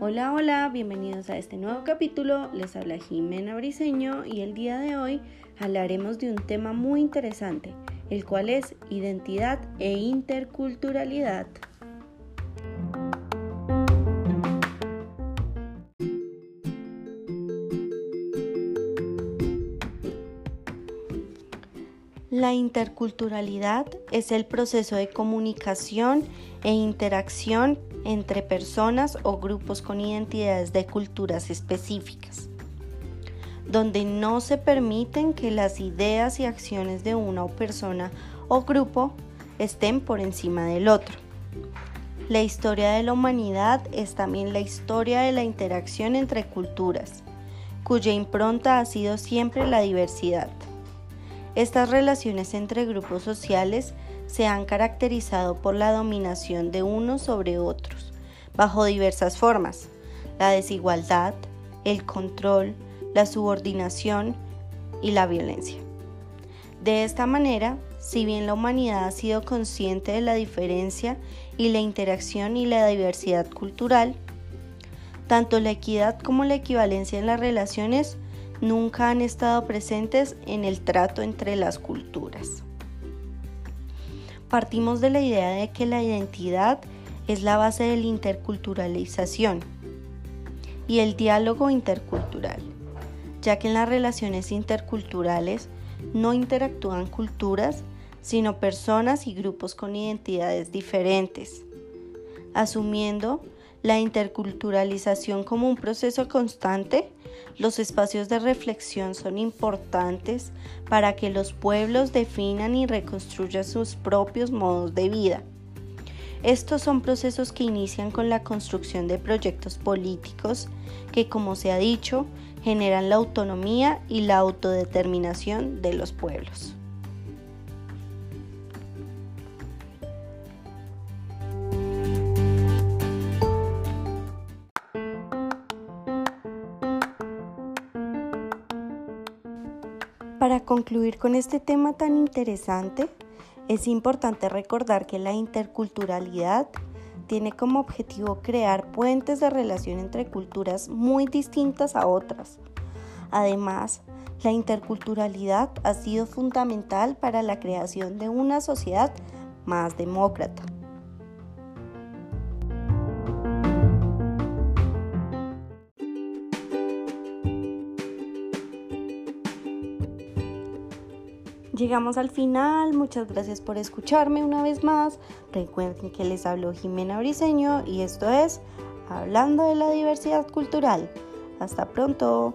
Hola, hola, bienvenidos a este nuevo capítulo. Les habla Jimena Briseño y el día de hoy hablaremos de un tema muy interesante, el cual es identidad e interculturalidad. La interculturalidad es el proceso de comunicación e interacción entre personas o grupos con identidades de culturas específicas, donde no se permiten que las ideas y acciones de una persona o grupo estén por encima del otro. La historia de la humanidad es también la historia de la interacción entre culturas, cuya impronta ha sido siempre la diversidad. Estas relaciones entre grupos sociales se han caracterizado por la dominación de unos sobre otros, bajo diversas formas, la desigualdad, el control, la subordinación y la violencia. De esta manera, si bien la humanidad ha sido consciente de la diferencia y la interacción y la diversidad cultural, tanto la equidad como la equivalencia en las relaciones nunca han estado presentes en el trato entre las culturas. Partimos de la idea de que la identidad es la base de la interculturalización y el diálogo intercultural, ya que en las relaciones interculturales no interactúan culturas, sino personas y grupos con identidades diferentes, asumiendo la interculturalización como un proceso constante, los espacios de reflexión son importantes para que los pueblos definan y reconstruyan sus propios modos de vida. Estos son procesos que inician con la construcción de proyectos políticos que, como se ha dicho, generan la autonomía y la autodeterminación de los pueblos. Para concluir con este tema tan interesante, es importante recordar que la interculturalidad tiene como objetivo crear puentes de relación entre culturas muy distintas a otras. Además, la interculturalidad ha sido fundamental para la creación de una sociedad más demócrata. Llegamos al final, muchas gracias por escucharme una vez más. Recuerden que les habló Jimena Briseño y esto es Hablando de la Diversidad Cultural. Hasta pronto.